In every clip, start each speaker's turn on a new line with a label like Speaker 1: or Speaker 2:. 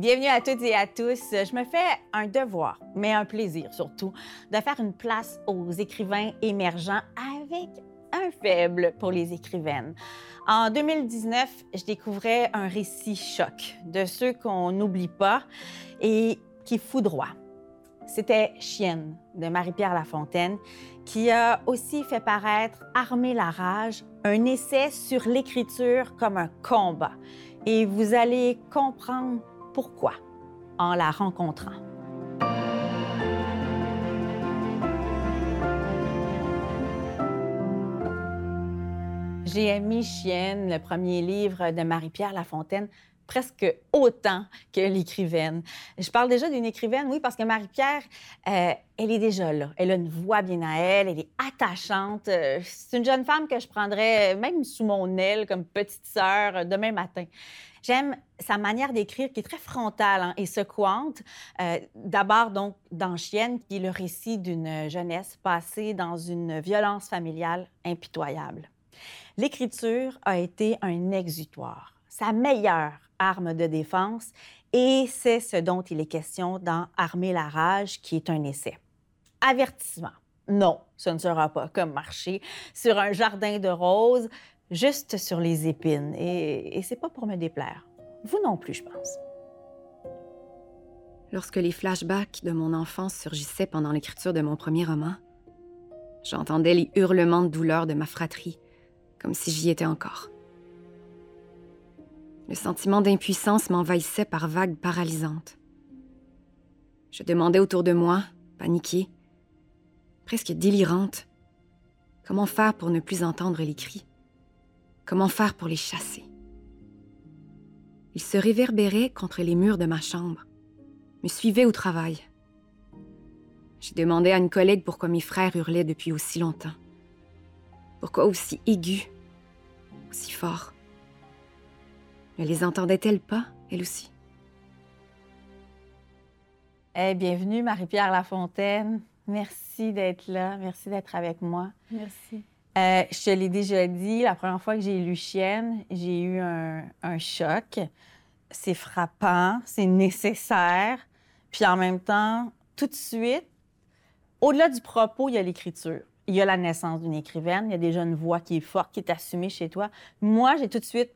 Speaker 1: Bienvenue à toutes et à tous. Je me fais un devoir, mais un plaisir surtout, de faire une place aux écrivains émergents avec un faible pour les écrivaines. En 2019, je découvrais un récit choc de ceux qu'on n'oublie pas et qui foudroie. C'était Chienne de Marie-Pierre Lafontaine qui a aussi fait paraître Armer la rage, un essai sur l'écriture comme un combat. Et vous allez comprendre pourquoi en la rencontrant. J'ai mis Chienne, le premier livre de Marie-Pierre Lafontaine, presque autant que l'écrivaine. Je parle déjà d'une écrivaine, oui, parce que Marie-Pierre, euh, elle est déjà là. Elle a une voix bien à elle, elle est attachante. Euh, c'est une jeune femme que je prendrais même sous mon aile comme petite sœur demain matin. J'aime sa manière d'écrire qui est très frontale hein, et secouante. Euh, d'abord, donc, dans Chienne, qui est le récit d'une jeunesse passée dans une violence familiale impitoyable. L'écriture a été un exutoire, sa meilleure arme de défense, et c'est ce dont il est question dans Armer la rage, qui est un essai. Avertissement. Non, ce ne sera pas comme marcher sur un jardin de roses, juste sur les épines. Et, et c'est pas pour me déplaire. Vous non plus, je pense.
Speaker 2: Lorsque les flashbacks de mon enfance surgissaient pendant l'écriture de mon premier roman, j'entendais les hurlements de douleur de ma fratrie, comme si j'y étais encore. Le sentiment d'impuissance m'envahissait par vagues paralysantes. Je demandais autour de moi, paniquée, presque délirante, comment faire pour ne plus entendre les cris Comment faire pour les chasser Ils se réverbéraient contre les murs de ma chambre, me suivaient au travail. J'ai demandé à une collègue pourquoi mes frères hurlaient depuis aussi longtemps. Pourquoi aussi aigus, aussi fort. Ne les entendait-elle pas, elle aussi?
Speaker 1: Eh, bienvenue, Marie-Pierre Lafontaine. Merci d'être là. Merci d'être avec moi.
Speaker 3: Merci.
Speaker 1: Euh, je te l'ai déjà dit, la première fois que j'ai lu Chienne, j'ai eu un, un choc. C'est frappant, c'est nécessaire. Puis en même temps, tout de suite, au-delà du propos, il y a l'écriture. Il y a la naissance d'une écrivaine, il y a déjà une voix qui est forte, qui est assumée chez toi. Moi, j'ai tout de suite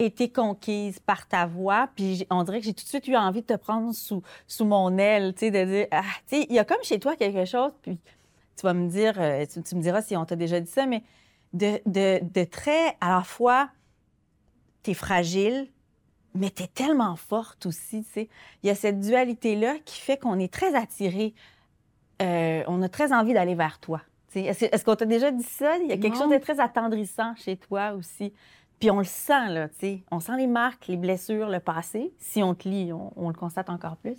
Speaker 1: été conquise par ta voix, puis on dirait que j'ai tout de suite eu envie de te prendre sous, sous mon aile, tu sais, de dire, ah, tu sais, il y a comme chez toi quelque chose, puis tu vas me dire, euh, tu, me diras si on t'a déjà dit ça, mais de, de, de très, à la fois, t'es fragile, mais t'es tellement forte aussi, tu sais. Il y a cette dualité-là qui fait qu'on est très attiré, euh, on a très envie d'aller vers toi. Est-ce, est qu'on t'a déjà dit ça? Il y a quelque chose de très attendrissant chez toi aussi. Puis on le sent, là, tu sais. On sent les marques, les blessures, le passé. Si on te lit, on, on le constate encore plus.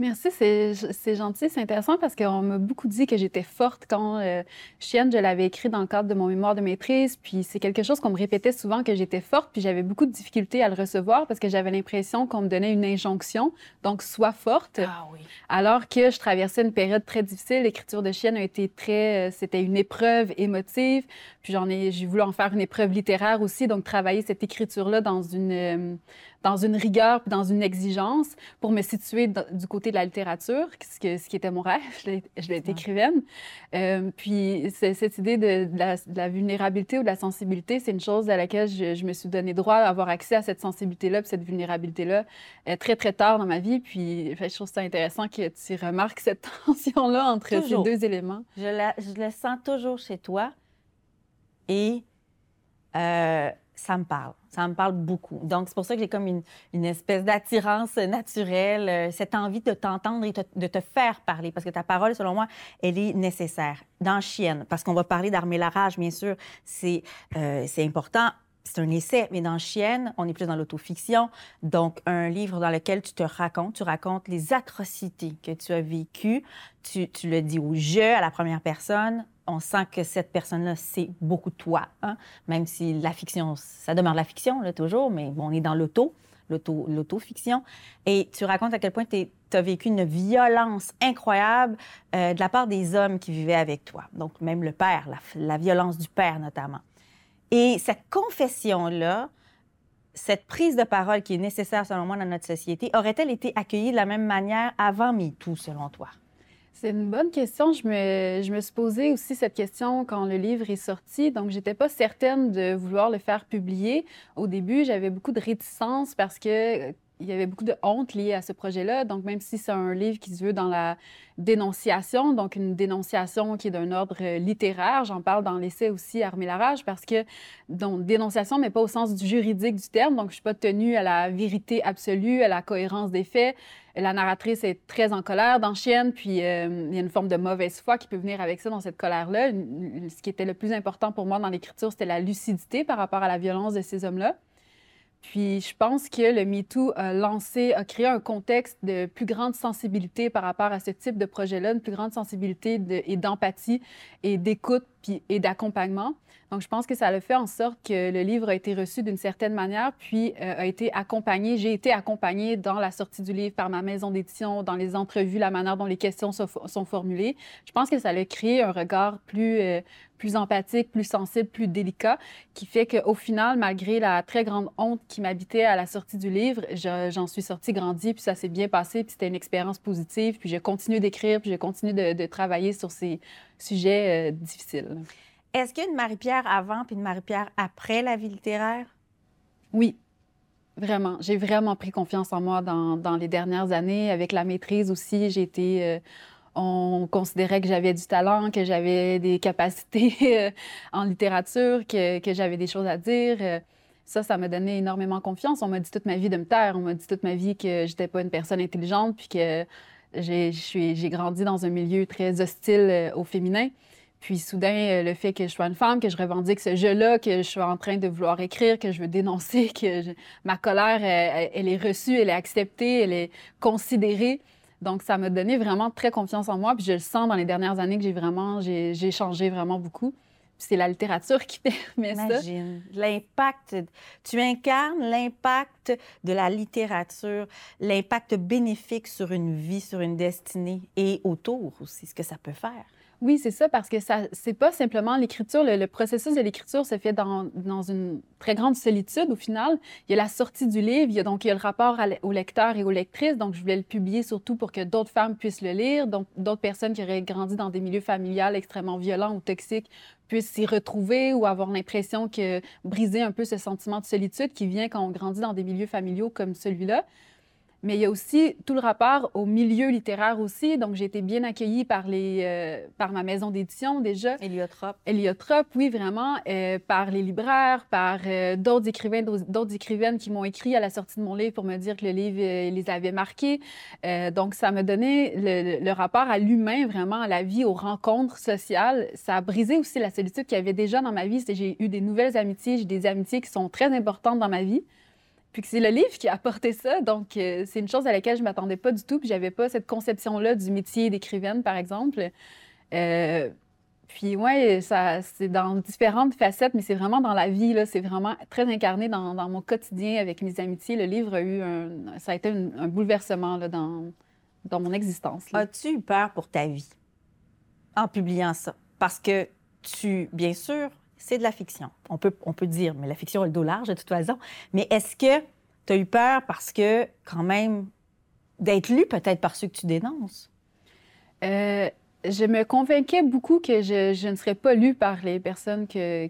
Speaker 3: Merci, c'est gentil, c'est intéressant parce qu'on m'a beaucoup dit que j'étais forte quand euh, Chienne, je l'avais écrit dans le cadre de mon mémoire de maîtrise, puis c'est quelque chose qu'on me répétait souvent que j'étais forte, puis j'avais beaucoup de difficultés à le recevoir parce que j'avais l'impression qu'on me donnait une injonction, donc sois forte.
Speaker 1: Ah oui.
Speaker 3: Alors que je traversais une période très difficile, l'écriture de Chienne a été très, euh, c'était une épreuve émotive, puis j'en ai, j'ai voulu en faire une épreuve littéraire aussi, donc travailler cette écriture-là dans une euh, dans une rigueur puis dans une exigence pour me situer du côté de la littérature, ce, que, ce qui était mon rêve. Je l'ai été écrivaine. Euh, puis cette idée de, la, vulnérabilité ou de la sensibilité, c'est une chose à laquelle je, me suis donné droit d'avoir accès à cette sensibilité-là puis cette vulnérabilité-là euh, très, très tard dans ma vie. Puis je trouve ça intéressant que tu remarques cette tension-là entre ces deux éléments.
Speaker 1: Je, la, je le sens toujours chez toi et euh, ça me parle. Ça me parle beaucoup. Donc, c'est pour ça que j'ai comme une, une espèce d'attirance naturelle, euh, cette envie de t'entendre et de te faire parler, parce que ta parole, selon moi, elle est nécessaire. Dans Chienne, parce qu'on va parler d'armer la rage, bien sûr, c'est euh, important. C'est un essai, mais dans Chienne, on est plus dans l'autofiction. Donc, un livre dans lequel tu te racontes, tu racontes les atrocités que tu as vécues. Tu, le dis au jeu, à la première personne on sent que cette personne-là, c'est beaucoup toi, hein? même si la fiction, ça demeure la fiction, là, toujours, mais bon, on est dans l'auto, l'auto-fiction. Et tu racontes à quel point tu as vécu une violence incroyable euh, de la part des hommes qui vivaient avec toi. Donc, même le père, la, violence du père notamment. Et cette confession-là, cette prise de parole qui est nécessaire, selon moi, dans notre société, aurait-elle été accueillie de la même manière avant MeToo, selon toi?
Speaker 3: C'est une bonne question. Je me, je me suis posé aussi cette question quand le livre est sorti. Donc, j'étais pas certaine de vouloir le faire publier. Au début, j'avais beaucoup de réticence parce que il y avait beaucoup de honte liée à ce projet-là. Donc, même si c'est un livre qui se veut dans la dénonciation, donc une dénonciation qui est d'un ordre littéraire, j'en parle dans l'essai aussi Armer la rage, parce que, donc, dénonciation, mais pas au sens juridique du terme. Donc, je suis pas tenue à la vérité absolue, à la cohérence des faits. La narratrice est très en colère dans Chienne, puis euh, il y a une forme de mauvaise foi qui peut venir avec ça, dans cette colère-là. Ce qui était le plus important pour moi dans l'écriture, c'était la lucidité par rapport à la violence de ces hommes-là. Puis je pense que le MeToo a lancé, a créé un contexte de plus grande sensibilité par rapport à ce type de projet-là, une plus grande sensibilité et d'empathie et d'écoute et d'accompagnement. Donc, je pense que ça a fait en sorte que le livre a été reçu d'une certaine manière, puis euh, a été accompagné. J'ai été accompagnée dans la sortie du livre par ma maison d'édition, dans les entrevues, la manière dont les questions sont, formulées. Je pense que ça a créé un regard plus, euh, plus empathique, plus sensible, plus délicat, qui fait qu'au final, malgré la très grande honte qui m'habitait à la sortie du livre, j'en suis sortie grandie, puis ça s'est bien passé, puis c'était une expérience positive, puis j'ai continué d'écrire, puis j'ai continué de, de, travailler sur ces sujets euh, difficiles.
Speaker 1: Est-ce qu'il y a une Marie-Pierre avant puis une Marie-Pierre après la vie littéraire?
Speaker 3: Oui, vraiment. J'ai vraiment pris confiance en moi dans, dans, les dernières années. Avec la maîtrise aussi, j'ai été... Euh, on considérait que j'avais du talent, que j'avais des capacités euh, en littérature, que, j'avais des choses à dire. Euh, ça, ça m'a donné énormément confiance. On m'a dit toute ma vie de me taire. On m'a dit toute ma vie que j'étais pas une personne intelligente, puis que j'ai grandi dans un milieu très hostile au féminin. Puis soudain, euh, le fait que je sois une femme, que je revendique ce jeu-là, que je sois en train de vouloir écrire, que je veux dénoncer, que ma colère, elle, est reçue, elle est acceptée, elle est considérée. Donc, ça m'a donné vraiment très confiance en moi. Puis je le sens dans les dernières années que j'ai vraiment, j'ai changé vraiment beaucoup. C'est la littérature qui permet
Speaker 1: Imagine. ça. L'impact, tu incarnes l'impact de la littérature, l'impact bénéfique sur une vie, sur une destinée et autour aussi, ce que ça peut faire.
Speaker 3: Oui, c'est ça, parce que ça, c'est pas simplement l'écriture. Le, processus de l'écriture se fait dans, dans, une très grande solitude au final. Il y a la sortie du livre, il y a donc il y a le rapport au lecteur et aux lectrices. Donc, je voulais le publier surtout pour que d'autres femmes puissent le lire, donc d'autres personnes qui auraient grandi dans des milieux familiales extrêmement violents ou toxiques puissent s'y retrouver ou avoir l'impression que briser un peu ce sentiment de solitude qui vient quand on grandit dans des milieux familiaux comme celui-là. Mais il y a aussi tout le rapport au milieu littéraire aussi. Donc, j'ai été bien accueillie par, les, euh, par ma maison d'édition déjà.
Speaker 1: Héliotrope.
Speaker 3: Héliotrope, oui, vraiment. Euh, par les libraires, par euh, d'autres écrivains, d'autres écrivaines qui m'ont écrit à la sortie de mon livre pour me dire que le livre les avait marqués. donc, ça m'a donné le, le, rapport à l'humain, vraiment, à la vie, aux rencontres sociales. Ça a brisé aussi la solitude qu'il y avait déjà dans ma vie. J'ai eu des nouvelles amitiés. J'ai des amitiés qui sont très importantes dans ma vie. Puis que c'est le livre qui a apporté ça. Donc, euh, c'est une chose à laquelle je ne m'attendais pas du tout. Puis j'avais pas cette conception-là du métier d'écrivaine, par exemple. Euh, puis, ouais, ça, c'est dans différentes facettes, mais c'est vraiment dans la vie, là. C'est vraiment très incarné dans, mon quotidien avec mes amitiés. Le livre a eu un. Ça a été un, bouleversement, là, dans, dans mon existence.
Speaker 1: As-tu eu peur pour ta vie en publiant ça? Parce que tu, bien sûr, c'est de la fiction. On peut, on dire, mais la fiction a le dos large de toute façon. Mais est-ce que tu as eu peur parce que, quand même, d'être lu peut-être par ceux que tu dénonces?
Speaker 3: Euh, je me convainquais beaucoup que je, ne serais pas lue par les personnes que,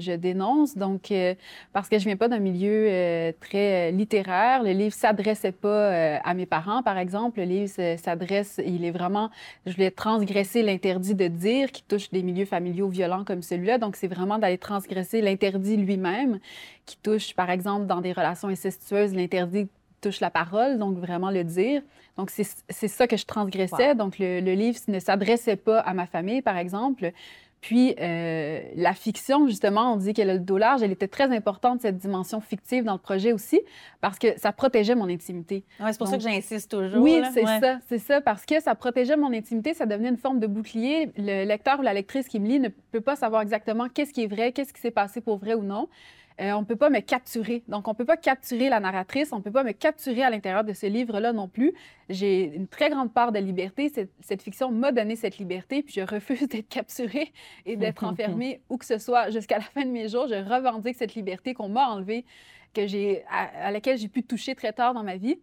Speaker 3: je dénonce. Donc, euh, parce que je viens pas d'un milieu euh, très euh, littéraire. Le livre s'adressait pas à mes parents, par exemple. Le livre s'adresse, il est vraiment, je voulais transgresser l'interdit de dire qui touche des milieux familiaux violents comme celui-là. Donc, c'est vraiment d'aller transgresser l'interdit lui-même qui touche, par exemple, dans des relations incestueuses, l'interdit touche la parole, donc vraiment le dire. Donc, c'est ça que je transgressais. Donc, le, livre ne s'adressait pas à ma famille, par exemple. Puis, euh, la fiction, justement, on dit qu'elle a le dos large, elle était très importante, cette dimension fictive dans le projet aussi, parce que ça protégeait mon intimité.
Speaker 1: Ouais, c'est pour ça que j'insiste toujours.
Speaker 3: Oui, c'est ça, c'est ça, parce que ça protégeait mon intimité, ça devenait une forme de bouclier. Le lecteur ou la lectrice qui me lit ne peut pas savoir exactement qu'est-ce qui est vrai, qu'est-ce qui s'est passé pour vrai ou non. Euh, on ne peut pas me capturer. Donc, on ne peut pas capturer la narratrice, on ne peut pas me capturer à l'intérieur de ce livre-là non plus. J'ai une très grande part de liberté. Cette, fiction m'a donné cette liberté, puis je refuse d'être capturée et d'être enfermée où que ce soit jusqu'à la fin de mes jours. Je revendique cette liberté qu'on m'a enlevée que j'ai, à, laquelle j'ai pu toucher très tard dans ma vie.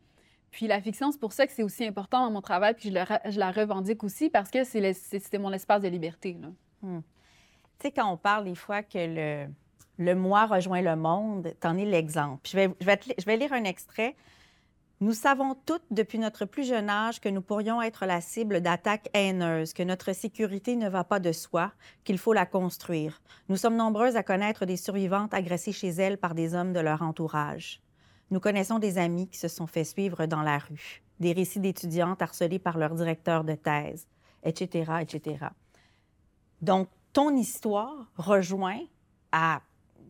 Speaker 3: Puis la fiction, c'est pour ça que c'est aussi important dans mon travail, puis je, je la revendique aussi parce que c'est mon espace de liberté.
Speaker 1: Hmm. Tu sais, quand on parle des fois que le, le moi rejoint le monde, t'en es l'exemple. Je vais, lire un extrait. Nous savons toutes depuis notre plus jeune âge que nous pourrions être la cible d'attaques haineuses, que notre sécurité ne va pas de soi, qu'il faut la construire. Nous sommes nombreuses à connaître des survivantes agressées chez elles par des hommes de leur entourage. Nous connaissons des amis qui se sont fait suivre dans la rue, des récits d'étudiantes harcelées par leur directeur de thèse, etc., etc. Donc, ton histoire rejoint à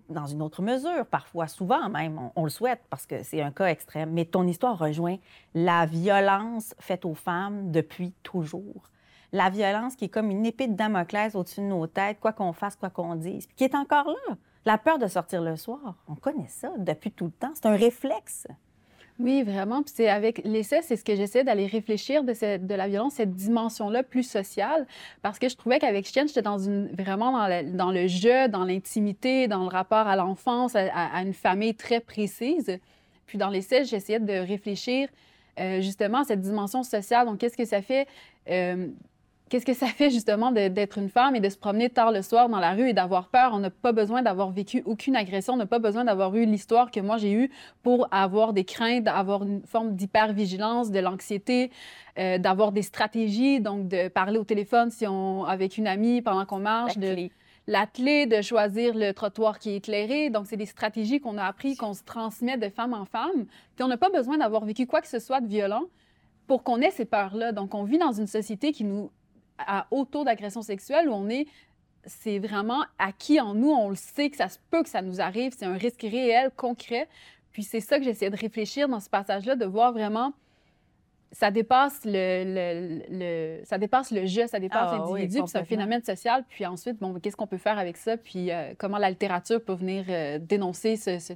Speaker 1: dans une autre mesure, parfois, souvent même, on, le souhaite parce que c'est un cas extrême, mais ton histoire rejoint la violence faite aux femmes depuis toujours. La violence qui est comme une épée de Damoclès au-dessus de nos têtes, quoi qu'on fasse, quoi qu'on dise, qui est encore là. La peur de sortir le soir, on connaît ça depuis tout le temps. C'est un réflexe.
Speaker 3: Oui, vraiment. Puis c'est avec l'essai, c'est ce que j'essaie d'aller réfléchir de, la violence, cette dimension-là plus sociale, parce que je trouvais qu'avec Chienne, j'étais vraiment dans, dans le jeu, dans l'intimité, dans le rapport à l'enfance, à, une famille très précise. Puis dans l'essai, j'essayais de réfléchir euh, justement à cette dimension sociale. Donc, qu'est-ce que ça fait euh, Qu'est-ce que ça fait justement d'être une femme et de se promener tard le soir dans la rue et d'avoir peur? On n'a pas besoin d'avoir vécu aucune agression, on n'a pas besoin d'avoir eu l'histoire que moi j'ai eue pour avoir des craintes, d'avoir une forme d'hypervigilance, de l'anxiété, euh, d'avoir des stratégies, donc de parler au téléphone si on, avec une amie pendant qu'on marche, de l'atteler, de choisir le trottoir qui est éclairé. Donc, c'est des stratégies qu'on a appris, qu'on se transmet de femme en femme. Puis, on n'a pas besoin d'avoir vécu quoi que ce soit de violent pour qu'on ait ces peurs-là. Donc, on vit dans une société qui nous à haut taux d'agression sexuelle où on est c'est vraiment acquis en nous, on le sait que ça se peut que ça nous arrive, c'est un risque réel, concret. Puis c'est ça que j'essaie de réfléchir dans ce passage-là, de voir vraiment ça dépasse le, ça dépasse le jeu, ça dépasse ah l'individu, puis c'est un phénomène social. Puis ensuite, bon, qu'est-ce qu'on peut faire avec ça? Puis euh, comment la littérature peut venir euh, dénoncer ce,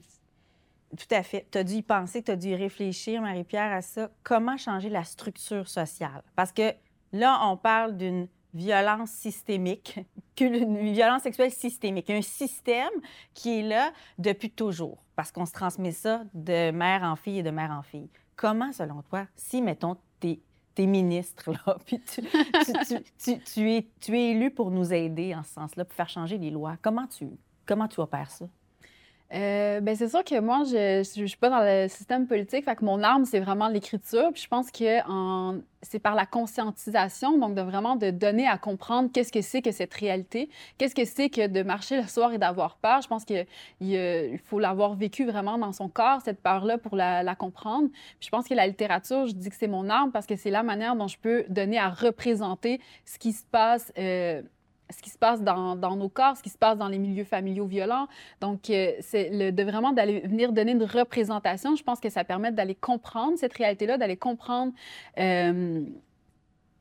Speaker 1: Tout à fait. Tu as dû y penser, tu as dû y réfléchir, Marie-Pierre, à ça. Comment changer la structure sociale? Parce que Là, on parle d'une violence systémique, une violence sexuelle systémique, un système qui est là depuis toujours, parce qu'on se transmet ça de mère en fille et de mère en fille. Comment, selon toi, si, mettons, t'es es ministre, là, puis tu, es, tu es élu pour nous aider en ce sens-là, pour faire changer les lois, comment tu, comment tu opères ça?
Speaker 3: Euh, ben c'est sûr que moi, je ne suis pas dans le système politique, fait que mon arme, c'est vraiment l'écriture. Puis je pense que c'est par la conscientisation, donc de vraiment de donner à comprendre qu'est-ce que c'est que cette réalité, qu'est-ce que c'est que de marcher le soir et d'avoir peur. Je pense qu'il il faut l'avoir vécu vraiment dans son corps, cette peur-là, pour la, comprendre. Puis je pense que la littérature, je dis que c'est mon arme parce que c'est la manière dont je peux donner à représenter ce qui se passe. Euh, ce qui se passe dans, nos corps, ce qui se passe dans les milieux familiaux violents. Donc, euh, c'est de vraiment d'aller venir donner une représentation. Je pense que ça permet d'aller comprendre cette réalité-là, d'aller comprendre euh,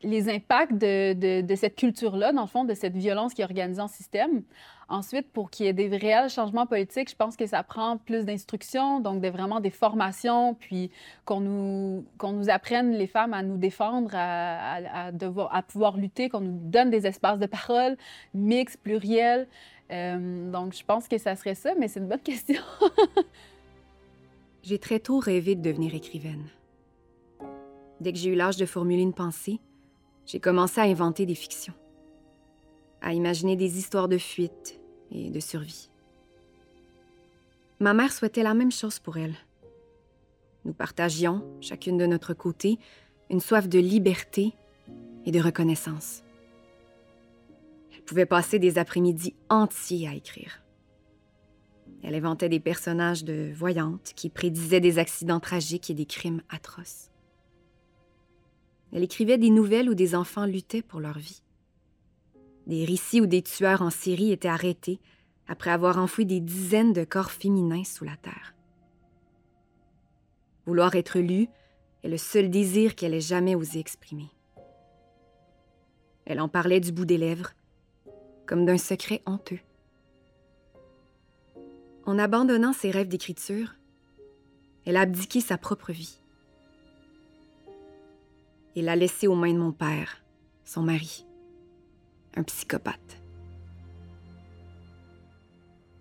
Speaker 3: les impacts de, cette culture-là, dans le fond, de cette violence qui est organisée en système. Ensuite, pour qu'il y ait des réels changements politiques, je pense que ça prend plus d'instruction, donc de vraiment des formations, puis qu'on nous, nous apprenne, les femmes, à nous défendre, à pouvoir lutter, qu'on nous donne des espaces de parole mixtes, pluriels. Euh, donc, je pense que ça serait ça, mais c'est une bonne question.
Speaker 2: j'ai très tôt rêvé de devenir écrivaine. Dès que j'ai eu l'âge de formuler une pensée, j'ai commencé à inventer des fictions, à imaginer des histoires de fuite et de survie. Ma mère souhaitait la même chose pour elle. Nous partagions, chacune de notre côté, une soif de liberté et de reconnaissance. Elle pouvait passer des après-midi entiers à écrire. Elle inventait des personnages de voyantes qui prédisaient des accidents tragiques et des crimes atroces. Elle écrivait des nouvelles où des enfants luttaient pour leur vie. Des récits où des tueurs en série étaient arrêtés après avoir enfoui des dizaines de corps féminins sous la terre. Vouloir être lue est le seul désir qu'elle ait jamais osé exprimer. Elle en parlait du bout des lèvres, comme d'un secret honteux. En abandonnant ses rêves d'écriture, elle a abdiqué sa propre vie et l'a laissé aux mains de mon père, son mari, un psychopathe.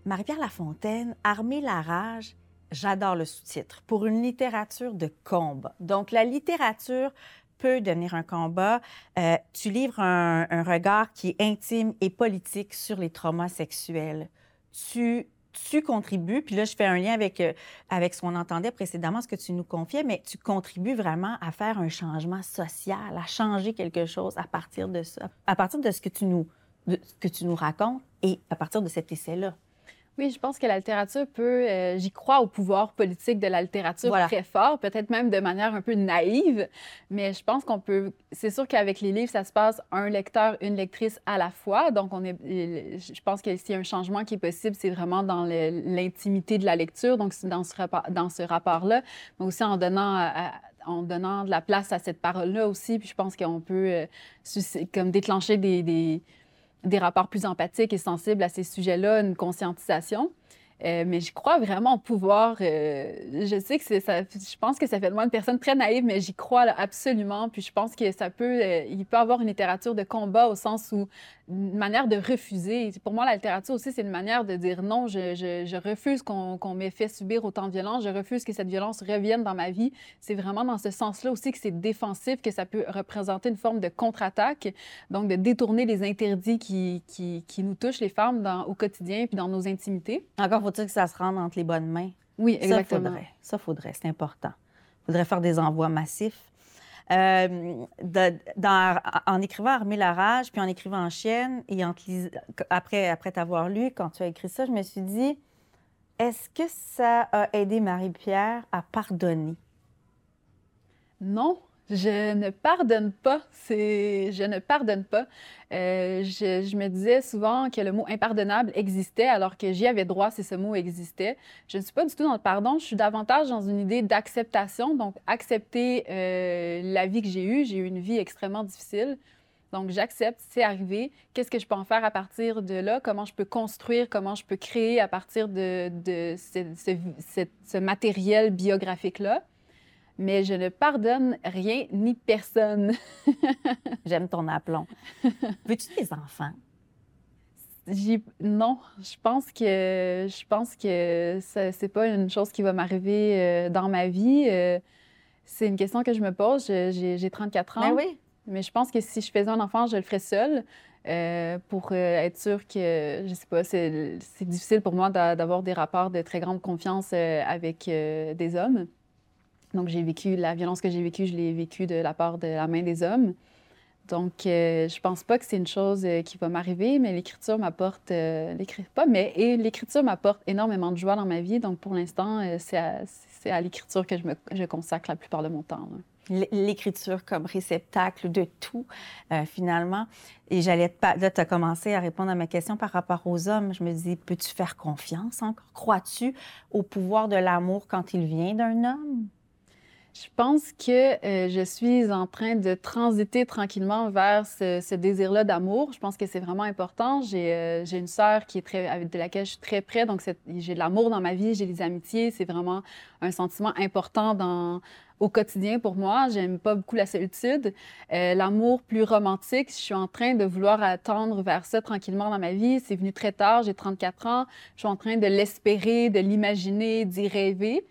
Speaker 1: Marie-Pierre Lafontaine, armée la rage, J'adore le sous-titre. Pour une littérature de combat. Donc, la littérature peut devenir un combat. Euh, tu livres un, un, regard qui est intime et politique sur les traumas sexuels. Tu, tu contribues, puis là, je fais un lien avec, euh, avec ce qu'on entendait précédemment, ce que tu nous confiais, mais tu contribues vraiment à faire un changement social, à changer quelque chose à partir de ça, à partir de ce que tu nous, que tu nous racontes et à partir de cet essai-là.
Speaker 3: Oui, je pense que la littérature peut. Euh, J'y crois au pouvoir politique de la littérature
Speaker 1: Voilà.
Speaker 3: très fort, peut-être même de manière un peu naïve, mais je pense qu'on peut. C'est sûr qu'avec les livres, ça se passe un lecteur, une lectrice à la fois. Donc, on est. Je pense que s'il y a un changement qui est possible, c'est vraiment dans l'intimité de la lecture, donc c'est dans ce, rapport, dans ce rapport-là, mais aussi en donnant. à- à- en donnant de la place à cette parole-là aussi, puis je pense qu'on peut euh, comme déclencher des, des, des rapports plus empathiques et sensibles à ces sujets-là, une conscientisation. Euh, mais je crois vraiment au pouvoir. euh, je sais que ça. Je pense que ça fait de moi une personne très naïve, mais j'y crois absolument. Puis je pense que ça peut, euh, il peut avoir une littérature de combat au sens où une manière de refuser. Pour moi, la littérature aussi, c'est une manière de dire non. Je, refuse qu'on m'ait fait subir autant de violence. Je refuse que cette violence revienne dans ma vie. C'est vraiment dans ce sens-là aussi que c'est défensif, que ça peut représenter une forme de contre-attaque. Donc, de détourner les interdits qui, nous touchent, les femmes, au quotidien puis dans nos intimités.
Speaker 1: Encore faut-il que ça se rende entre les bonnes mains.
Speaker 3: Oui,
Speaker 1: Ça,
Speaker 3: exactement.
Speaker 1: faudrait. Ça, faudrait. C'est important. faudrait faire des envois massifs. Euh, de- dans- en écrivant Armer la rage, puis en écrivant Chienne, et en te lis- après, après t'avoir lu, quand tu as écrit ça, je me suis dit, est-ce que ça a aidé Marie-Pierre à pardonner?
Speaker 3: Non, je ne pardonne pas. Je ne pardonne pas. Euh, je, me disais souvent que le mot impardonnable existait, alors que j'y avais droit si ce mot existait. Je ne suis pas du tout dans le pardon. Je suis davantage dans une idée d'acceptation. Donc, accepter euh, la vie que j'ai eue. J'ai eu une vie extrêmement difficile. Donc, j'accepte, c'est arrivé. Qu'est-ce que je peux en faire à partir de là? Comment je peux construire, comment je peux créer à partir de, ce matériel biographique-là? Mais je ne pardonne rien ni personne.
Speaker 1: J'aime ton aplomb. Veux-tu des enfants?
Speaker 3: Non, je pense que je pense que c'est pas une chose qui va m'arriver euh, dans ma vie. Euh, c'est une question que je me pose. J'ai j'ai 34 ans.
Speaker 1: Ben oui.
Speaker 3: Mais je pense que si je faisais un enfant, je le ferais seule euh, pour être sûre que, je sais pas, c'est difficile pour moi d'a- d'avoir des rapports de très grande confiance avec des hommes. Donc, j'ai vécu la violence que j'ai vécue, je l'ai vécue de la part de la main des hommes. Donc, euh, je pense pas que c'est une chose euh, qui va m'arriver, mais l'écriture m'apporte, euh, pas mais, et l'écriture m'apporte énormément de joie dans ma vie. Donc, pour l'instant, euh, c'est à, l'écriture que je, me, je consacre la plupart de mon temps.
Speaker 1: L'écriture comme réceptacle de tout, euh, finalement. Et j'allais Là, tu as commencé à répondre à ma question par rapport aux hommes. Je me dis, peux-tu faire confiance encore? Crois-tu au pouvoir de l'amour quand il vient d'un homme?
Speaker 3: Je pense que euh, je suis en train de transiter tranquillement vers ce, ce désir-là d'amour. Je pense que c'est vraiment important. J'ai euh, une sœur qui est très, avec de laquelle je suis très près, donc j'ai de l'amour dans ma vie, j'ai des amitiés. C'est vraiment un sentiment important dans, au quotidien pour moi. J'aime pas beaucoup la solitude. Euh, l'amour plus romantique, je suis en train de vouloir attendre vers ça tranquillement dans ma vie. C'est venu très tard, j'ai 34 ans. Je suis en train de l'espérer, de l'imaginer, d'y rêver.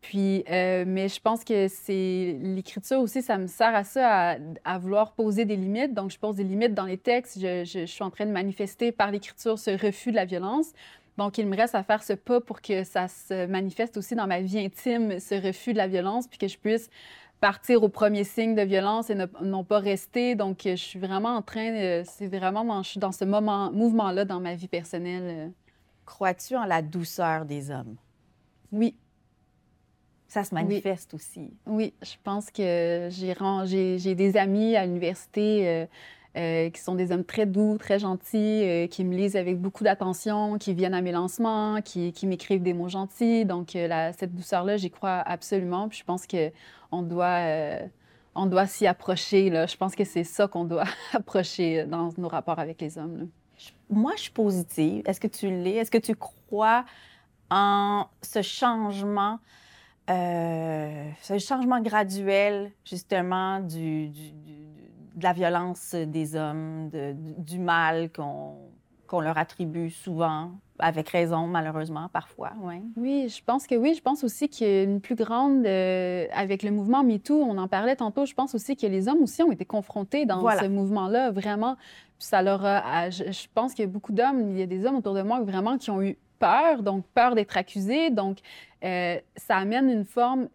Speaker 3: Puis, euh, mais je pense que c'est l'écriture aussi, ça me sert à ça, à, à vouloir poser des limites. Donc, je pose des limites dans les textes. Je, je- je suis en train de manifester par l'écriture ce refus de la violence. Donc, il me reste à faire ce pas pour que ça se manifeste aussi dans ma vie intime, ce refus de la violence, puis que je puisse partir au premier signe de violence et ne, non pas rester. Donc, je suis vraiment en train, de- c'est vraiment, dans, je suis dans ce moment, mouvement-là dans ma vie personnelle. euh.
Speaker 1: Crois-tu en la douceur des hommes?
Speaker 3: Oui,
Speaker 1: Ça se manifeste aussi.
Speaker 3: Oui, je pense que j'ai des amis à l'université euh, euh, qui sont des hommes très doux, très gentils, euh, qui me lisent avec beaucoup d'attention, qui viennent à mes lancements, qui, qui m'écrivent des mots gentils. Donc, la- cette douceur-là, j'y crois absolument. Puis je pense qu'on doit, on doit s'y approcher. Là. Je pense que c'est ça qu'on doit approcher dans nos rapports avec les hommes. là.
Speaker 1: Moi, je suis positive. Est-ce que tu l'es? Est-ce que tu crois en ce changement, euh, ce changement graduel, justement, du, du- du- de la violence des hommes, de- du, mal qu'on qu'on leur attribue souvent avec raison, malheureusement, parfois. Ouais.
Speaker 3: Oui, je pense que oui. Je pense aussi qu'il y a une plus grande. Euh, avec le mouvement MeToo, on en parlait tantôt, je pense aussi que les hommes aussi ont été confrontés dans ce mouvement-là, vraiment. ça leur a. Je, je pense qu'il y a beaucoup d'hommes, il y a des hommes autour de moi vraiment qui ont eu peur, donc peur d'être accusé. Donc, euh, ça amène une forme,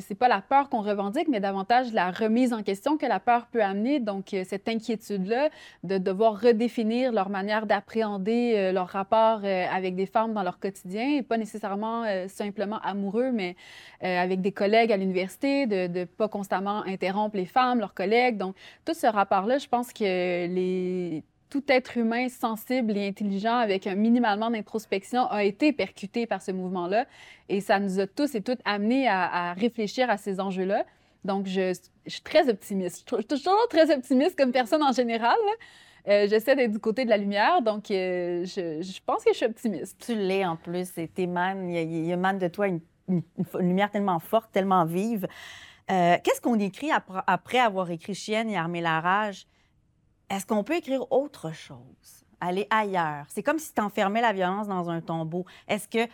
Speaker 3: c'est pas la peur qu'on revendique, mais davantage la remise en question que la peur peut amener. Donc, euh, cette inquiétude-là de devoir redéfinir leur manière d'appréhender euh, leur rapport avec des femmes dans leur quotidien, et pas nécessairement simplement amoureux, mais avec des collègues à l'université, de ne pas constamment interrompre les femmes, leurs collègues. Donc, tout ce rapport-là, je pense que les tout être humain sensible et intelligent avec un minimalement d'introspection a été percuté par ce mouvement-là. Et ça nous a tous et toutes amenés à, réfléchir à ces enjeux-là. Donc, je, suis très optimiste. Je suis toujours très optimiste comme personne en général. Euh, j'essaie d'être du côté de la lumière, donc euh, je, pense que je suis optimiste.
Speaker 1: Tu l'es en plus, et il y, a de toi une, lumière tellement forte, tellement vive. Euh, qu'est-ce qu'on écrit après, avoir écrit Chienne et Armée la rage? Est-ce qu'on peut écrire autre chose? Aller ailleurs? C'est comme si tu enfermais la violence dans un tombeau. Est-ce que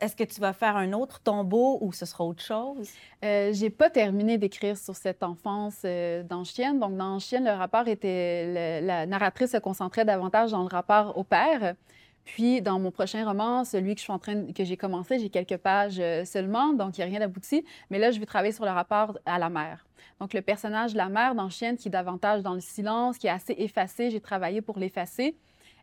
Speaker 1: est-ce que tu vas faire un autre tombeau ou ce sera autre chose?
Speaker 3: Euh, j'ai pas terminé d'écrire sur cette enfance euh, dans Chienne. Donc, dans Chienne, le rapport était. la narratrice se concentrait davantage dans le rapport au père. Puis, dans mon prochain roman, celui que je suis en train que j'ai commencé, j'ai quelques pages euh, seulement, donc il n'y a rien d'abouti. Mais là, je vais travailler sur le rapport à la mère. Donc, le personnage de la mère dans Chienne, qui est davantage dans le silence, qui est assez effacé, j'ai travaillé pour l'effacer.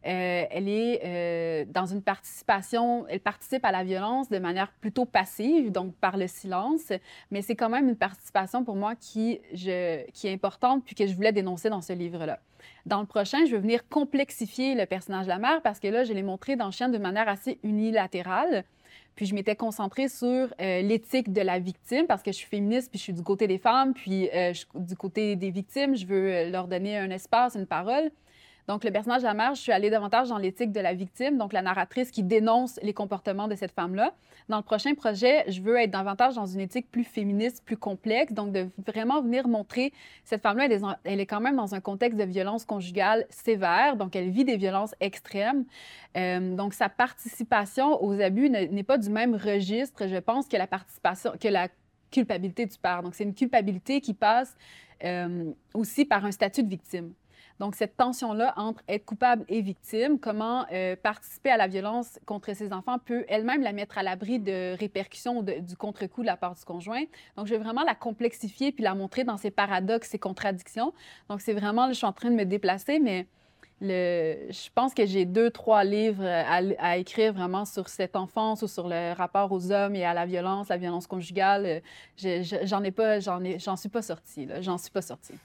Speaker 3: Euh, elle est euh, dans une participation, elle participe à la violence de manière plutôt passive, donc par le silence, mais c'est quand même une participation pour moi qui, est importante puis que je voulais dénoncer dans ce livre-là. Dans le prochain, je veux venir complexifier le personnage de la mère parce que là, je l'ai montré dans Chien de manière assez unilatérale. Puis je m'étais concentrée sur euh, l'éthique de la victime parce que je suis féministe, puis je suis du côté des femmes, puis du côté des victimes, je veux leur donner un espace, une parole. Donc, le personnage de la mère, je suis allée davantage dans l'éthique de la victime, donc la narratrice qui dénonce les comportements de cette femme-là. Dans le prochain projet, je veux être davantage dans une éthique plus féministe, plus complexe, donc de vraiment venir montrer cette femme-là, elle, est quand même dans un contexte de violence conjugale sévère, donc elle vit des violences extrêmes. Euh, donc, sa participation aux abus n'est pas du même registre, je pense, que la participation, que la culpabilité du père. Donc, c'est une culpabilité qui passe euh, aussi par un statut de victime. Donc, cette tension-là entre être coupable et victime, comment euh, participer à la violence contre ses enfants peut elle-même la mettre à l'abri de répercussions du contre-coup de la part du conjoint. Donc, je vais vraiment la complexifier puis la montrer dans ses paradoxes, ses contradictions. Donc, c'est vraiment, je suis en train de me déplacer, mais je pense que j'ai deux, trois livres à, écrire vraiment sur cette enfance ou sur le rapport aux hommes et à la violence, la violence conjugale. J'en ai pas, j'en suis pas sortie, j'en suis pas sortie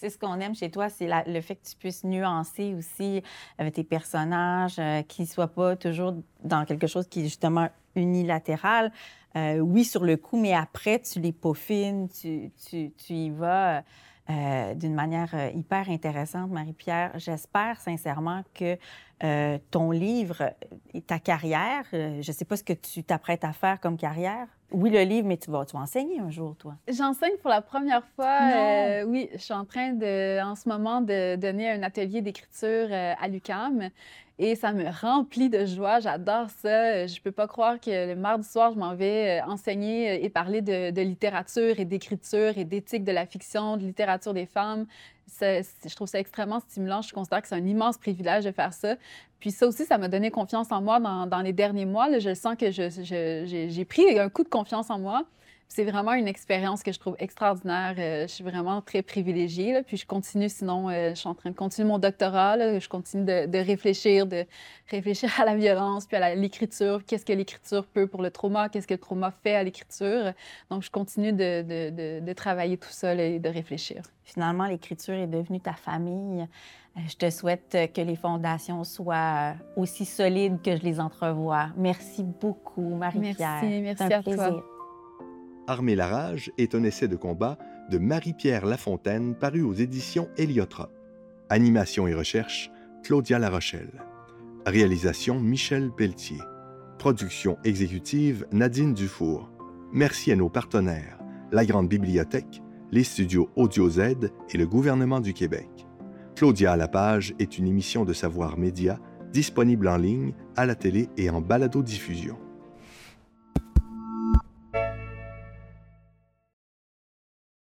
Speaker 1: c'est ce qu'on aime chez toi, c'est le fait que tu puisses nuancer aussi avec tes personnages, euh, qu'ils ne soient pas toujours dans quelque chose qui est justement unilatéral. Euh, oui, sur le coup, mais après, tu les peaufines, tu, tu, tu y vas. Euh, d'une manière hyper intéressante, Marie-Pierre. J'espère sincèrement que ton livre et ta carrière, je ne sais pas ce que tu t'apprêtes à faire comme carrière, oui, le livre, mais tu vas, tu vas enseigner un jour, toi?
Speaker 3: J'enseigne pour la première fois. Euh, oui, je suis en train de, en ce moment de donner un atelier d'écriture euh, à l'UCAM et ça me remplit de joie. J'adore ça. Je peux pas croire que le mardi soir, je m'en vais euh, enseigner et parler de, littérature et d'écriture et d'éthique de la fiction, de littérature des femmes je trouve ça extrêmement stimulant. Je considère que c'est un immense privilège de faire ça. Puis ça aussi, ça m'a donné confiance en moi dans, les derniers mois. je sens que j'ai pris un coup de confiance en moi c'est vraiment une expérience que je trouve extraordinaire. Euh, je suis vraiment très privilégiée. Puis je continue, sinon, euh, je suis en train de continuer mon doctorat. Je continue de, réfléchir, de réfléchir à la violence, puis à l'écriture. Qu'est-ce que l'écriture peut pour le trauma? Qu'est-ce que le trauma fait à l'écriture? Donc, je continue de, travailler tout seul et de réfléchir.
Speaker 1: Finalement, l'écriture est devenue ta famille. Euh, je te souhaite que les fondations soient aussi solides que je les entrevois. Merci beaucoup, Marie-Pierre.
Speaker 3: Merci, merci à toi.
Speaker 4: Armée la rage est un essai de combat de Marie-Pierre Lafontaine paru aux éditions Héliotrope. Animation et recherche, Claudia Larochelle. Réalisation, Michel Pelletier. Production exécutive, Nadine Dufour. Merci à nos partenaires, la Grande Bibliothèque, les studios Audio Z et le gouvernement du Québec. Claudia à la page est une émission de Savoir Média disponible en ligne, à la télé et en balado-diffusion.